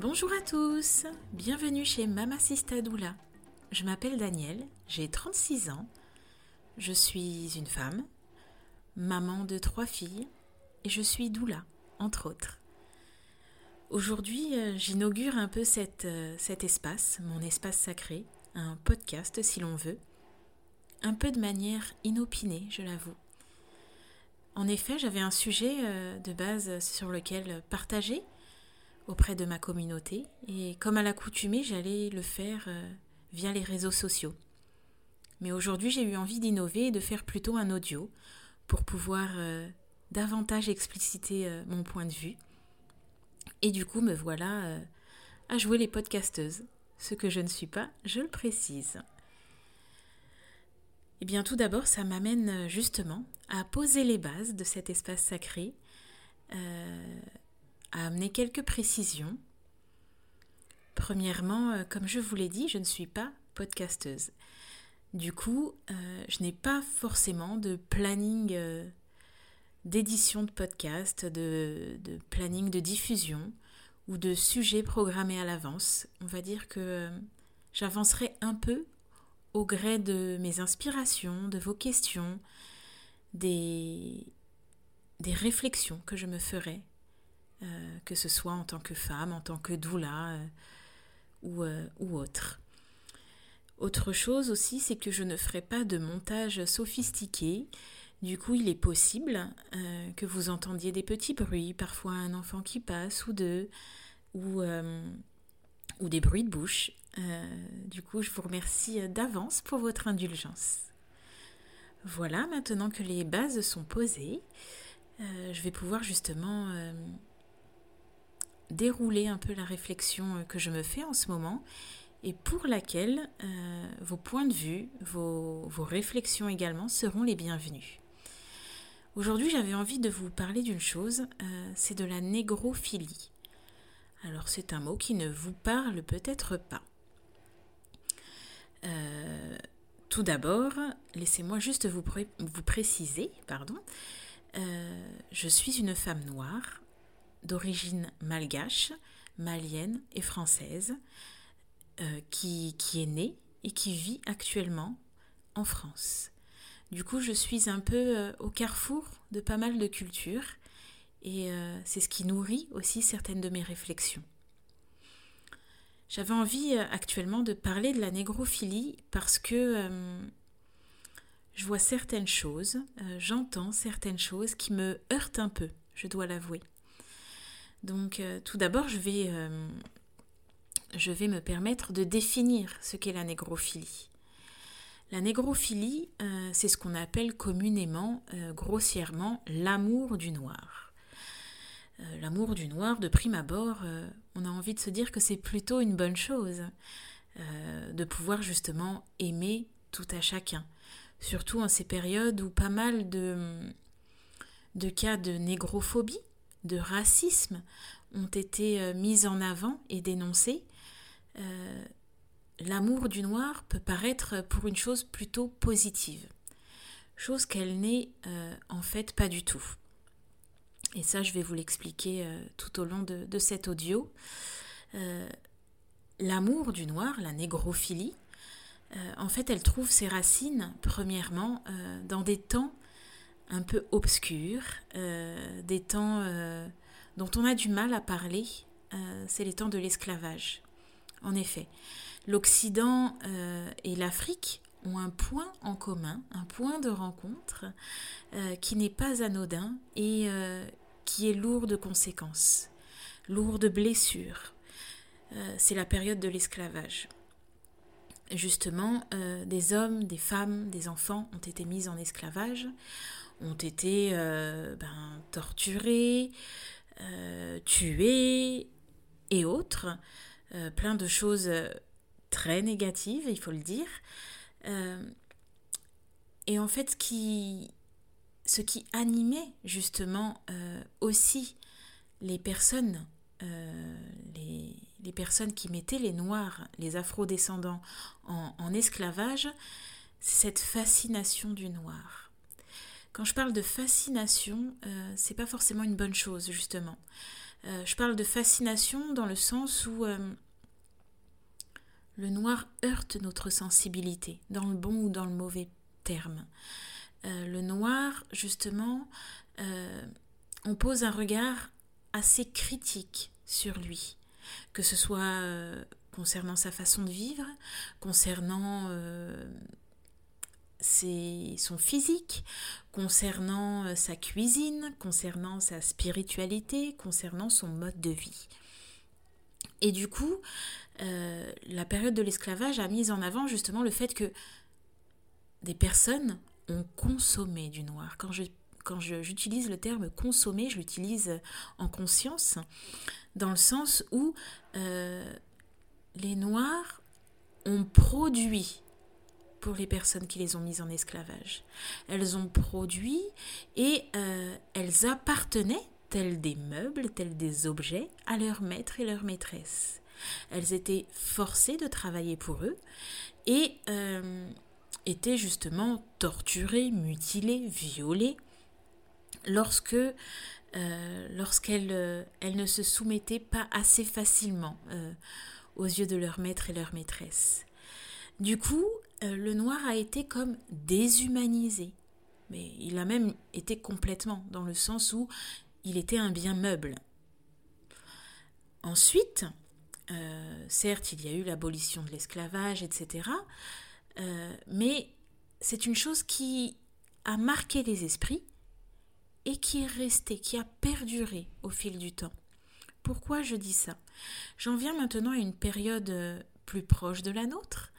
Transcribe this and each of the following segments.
Bonjour à tous, bienvenue chez Mama Sista Doula. Je m'appelle Danielle, j'ai 36 ans, je suis une femme, maman de trois filles et je suis doula, entre autres. Aujourd'hui, euh, j'inaugure un peu euh, cet espace, mon espace sacré, un podcast si l'on veut, un peu de manière inopinée, je l'avoue. En effet, j'avais un sujet euh, de base sur lequel partager auprès de ma communauté et comme à l'accoutumée, j'allais le faire via les réseaux sociaux. Mais aujourd'hui, j'ai eu envie d'innover et de faire plutôt un audio pour pouvoir davantage expliciter mon point de vue et du coup, me voilà euh, à jouer les podcasteuses. Ce que je ne suis pas, je le précise. Eh bien, tout d'abord, ça m'amène euh, justement à poser les bases de cet espace sacré, euh, à amener quelques précisions. Premièrement, comme je vous l'ai dit, je ne suis pas podcasteuse. Du coup, je n'ai pas forcément de planning d'édition de podcast, de, planning de diffusion ou de sujets programmés à l'avance. On va dire que euh, j'avancerai un peu au gré de mes inspirations, de vos questions, des réflexions que je me ferai, euh, que ce soit en tant que femme, en tant que doula euh, ou, ou autre. Autre chose aussi, c'est que je ne ferai pas de montage sophistiqué du coup, il est possible euh, que vous entendiez des petits bruits, parfois un enfant qui passe ou deux, ou, euh, des bruits de bouche. Euh, du coup, je vous remercie d'avance pour votre indulgence. Voilà, maintenant que les bases sont posées, je vais pouvoir justement dérouler un peu la réflexion que je me fais en ce moment et pour laquelle vos points de vue, vos, réflexions également seront les bienvenus. Aujourd'hui, j'avais envie de vous parler d'une chose, euh, c'est de la négrophilie. Alors, c'est un mot qui ne vous parle peut-être pas. Euh, tout d'abord, laissez-moi juste vous, vous, préciser, pardon, euh, je suis une femme noire d'origine malgache, malienne et française, qui, qui est née et qui vit actuellement en France. Du coup, je suis un peu euh, au carrefour de pas mal de cultures et euh, c'est ce qui nourrit aussi certaines de mes réflexions. J'avais envie euh, actuellement de parler de la négrophilie parce que je vois certaines choses, j'entends certaines choses qui me heurtent un peu, je dois l'avouer. Donc tout d'abord, je vais, je vais me permettre de définir ce qu'est la négrophilie. La négrophilie, euh, c'est ce qu'on appelle communément, euh, grossièrement, l'amour du noir. Euh, l'amour du noir, de prime abord, on a envie de se dire que c'est plutôt une bonne chose, de pouvoir justement aimer tout à chacun. Surtout en ces périodes où pas mal de cas de négrophobie, de racisme ont été mis en avant et dénoncés l'amour du noir peut paraître pour une chose plutôt positive, chose qu'elle n'est euh, en fait pas du tout. Et ça, je vais vous l'expliquer euh, tout au long de, cet audio. Euh, l'amour du noir, la négrophilie, en fait, elle trouve ses racines, premièrement, dans des temps un peu obscurs, des temps dont on a du mal à parler, c'est les temps de l'esclavage. En effet, l'Occident euh, et l'Afrique ont un point en commun, un point de rencontre euh, qui n'est pas anodin et euh, qui est lourd de conséquences, lourd de blessures. C'est la période de l'esclavage. Justement, des hommes, des femmes, des enfants ont été mis en esclavage, ont été ben, torturés, tués et autres. plein de choses très négative, il faut le dire. Euh, et en fait, ce qui, animait justement euh, aussi les personnes, euh, les, les, personnes qui mettaient les Noirs, les Afro-descendants en, en esclavage, c'est cette fascination du noir. Quand je parle de fascination, c'est pas forcément une bonne chose, justement. je parle de fascination dans le sens où le noir heurte notre sensibilité, dans le bon ou dans le mauvais terme. le noir, justement, on pose un regard assez critique sur lui, que ce soit euh, concernant sa façon de vivre, concernant euh, son physique, concernant euh, sa cuisine, concernant sa spiritualité, concernant son mode de vie. Et du coup, la période de l'esclavage a mis en avant justement le fait que des personnes ont consommé du noir. Quand j'utilise le terme consommer, je l'utilise en conscience, dans le sens où euh, les Noirs ont produit pour les personnes qui les ont mises en esclavage. Elles ont produit et euh, elles appartenaient, tels des meubles, tels des objets, à leur maître et leur maîtresse. Elles étaient forcées de travailler pour eux et euh, étaient justement torturées, mutilées, violées lorsque euh, lorsqu'elles euh, ne se soumettaient pas assez facilement aux yeux de leur maître et leur maîtresse. Du coup, le noir a été comme déshumanisé, mais il a même été complètement, dans le sens où il était un bien meuble. Ensuite, certes, il y a eu l'abolition de l'esclavage, etc., mais c'est une chose qui a marqué les esprits et qui est resté, qui a perduré au fil du temps. Pourquoi je dis ça? J'en viens maintenant à une période euh, plus proche de la nôtre,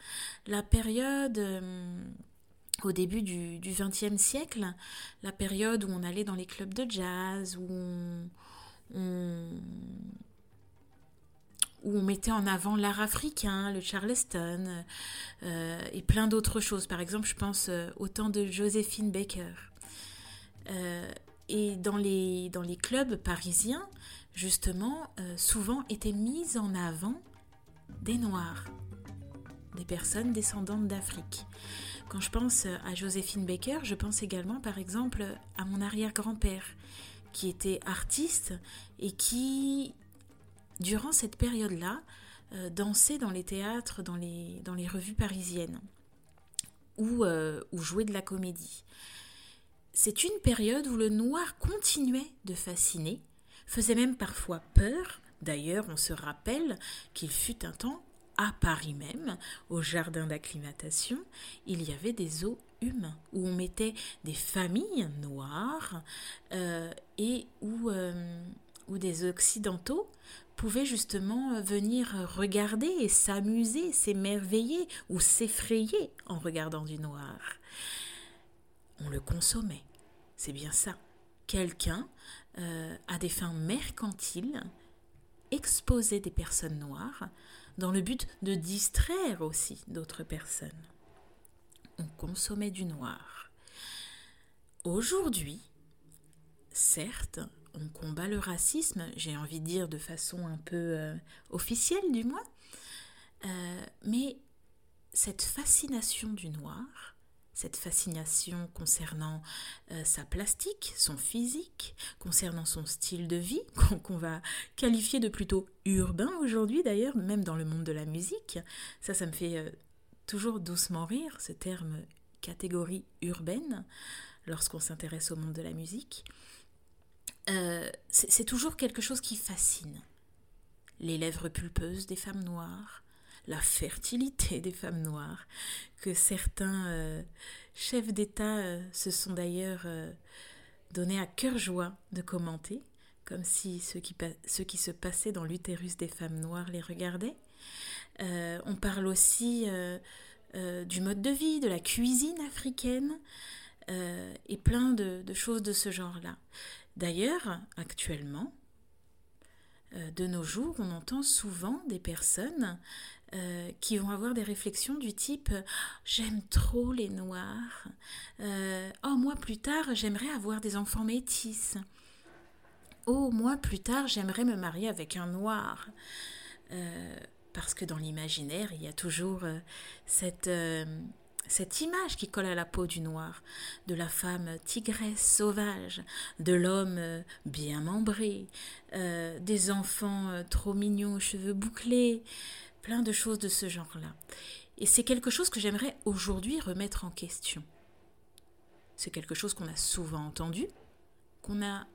la période euh, au début du XXe siècle, la période où on allait dans les clubs de jazz, où on, mettait en avant l'art africain, le charleston euh, et plein d'autres choses. Par exemple, je pense au temps de Joséphine Baker. Et dans les, dans les clubs parisiens, justement, euh, souvent étaient mises en avant des Noirs, des personnes descendantes d'Afrique. Quand je pense à Joséphine Baker, je pense également par exemple à mon arrière-grand-père, qui était artiste et qui, durant cette période-là, euh, dansait dans les théâtres, dans les, dans les revues parisiennes, ou, euh, ou jouait de la comédie. C'est une période où le noir continuait de fasciner, faisait même parfois peur. D'ailleurs, on se rappelle qu'il fut un temps à Paris même, au jardin d'acclimatation, il y avait des eaux humains où on mettait des familles noires euh, et où, euh, où des occidentaux pouvaient justement venir regarder et s'amuser, s'émerveiller ou s'effrayer en regardant du noir on le consommait. C'est bien ça. Quelqu'un, euh, à des fins mercantiles, exposait des personnes noires dans le but de distraire aussi d'autres personnes. On consommait du noir. Aujourd'hui, certes, on combat le racisme, j'ai envie de dire de façon un peu euh, officielle du moins, euh, mais cette fascination du noir cette fascination concernant euh, sa plastique, son physique, concernant son style de vie, qu'on va qualifier de plutôt urbain aujourd'hui d'ailleurs, même dans le monde de la musique. Ça, ça me fait euh, toujours doucement rire, ce terme catégorie urbaine, lorsqu'on s'intéresse au monde de la musique. Euh, c'est toujours quelque chose qui fascine. Les lèvres pulpeuses des femmes noires, la fertilité des femmes noires, que certains euh, chefs d'État euh, se sont d'ailleurs euh, donnés à cœur joie de commenter, comme si ce qui, ce qui se passait dans l'utérus des femmes noires les regardait. on parle aussi du mode de vie, de la cuisine africaine, et plein de choses de ce genre-là. D'ailleurs, actuellement, de nos jours, on entend souvent des personnes euh, qui vont avoir des réflexions du type j'aime trop les noirs, euh, oh moi plus tard j'aimerais avoir des enfants métis, oh moi plus tard j'aimerais me marier avec un noir. Euh, parce que dans l'imaginaire, il y a toujours cette, cette image qui colle à la peau du noir, de la femme tigresse sauvage, de l'homme euh, bien membré, euh, des enfants euh, trop mignons aux cheveux bouclés, plein de choses de ce genre-là. Et c'est quelque chose que j'aimerais aujourd'hui remettre en question. C'est quelque chose qu'on a souvent entendu, qu'on n'a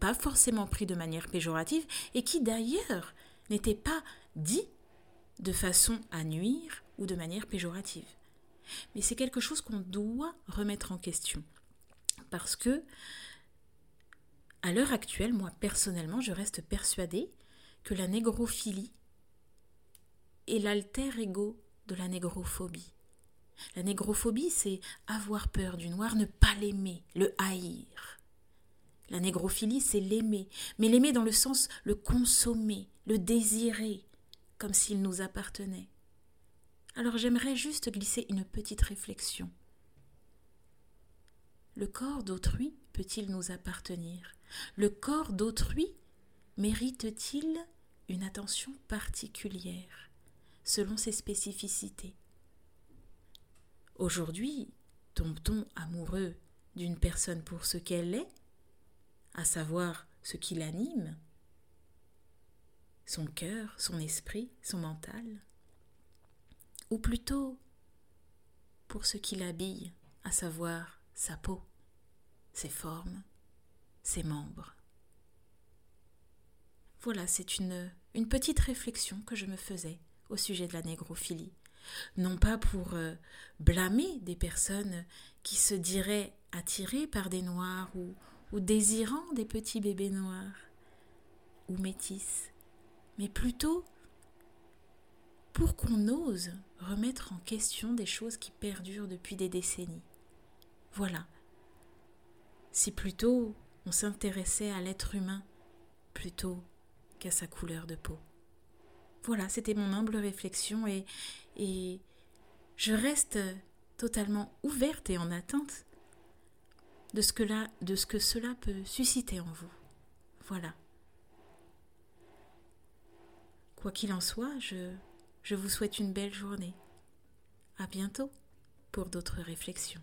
pas forcément pris de manière péjorative et qui d'ailleurs n'était pas dit de façon à nuire ou de manière péjorative. Mais c'est quelque chose qu'on doit remettre en question. Parce que, à l'heure actuelle, moi personnellement, je reste persuadée que la négrophilie est l'alter ego de la négrophobie. La négrophobie, c'est avoir peur du noir, ne pas l'aimer, le haïr. La négrophilie, c'est l'aimer, mais l'aimer dans le sens le consommer, le désirer, comme s'il nous appartenait. Alors j'aimerais juste glisser une petite réflexion. Le corps d'autrui peut-il nous appartenir? Le corps d'autrui mérite-t-il une attention particulière? Selon ses spécificités Aujourd'hui, tombe-t-on amoureux d'une personne pour ce qu'elle est, à savoir ce qui l'anime, son cœur, son esprit, son mental ou plutôt pour ce qui l'habille, à savoir sa peau, ses formes, ses membres? Voilà, c'est une, une petite réflexion que je me faisais au sujet de la négrophilie. Non pas pour euh, blâmer des personnes qui se diraient attirées par des noirs ou, ou désirant des petits bébés noirs ou métis, mais plutôt pour qu'on ose remettre en question des choses qui perdurent depuis des décennies. Voilà. Si plutôt on s'intéressait à l'être humain plutôt qu'à sa couleur de peau. Voilà, c'était mon humble réflexion et, je reste totalement ouverte et en attente de ce que, là, de ce que cela peut susciter en vous. Voilà. Quoi qu'il en soit, je je vous souhaite une belle journée. À bientôt pour d'autres réflexions.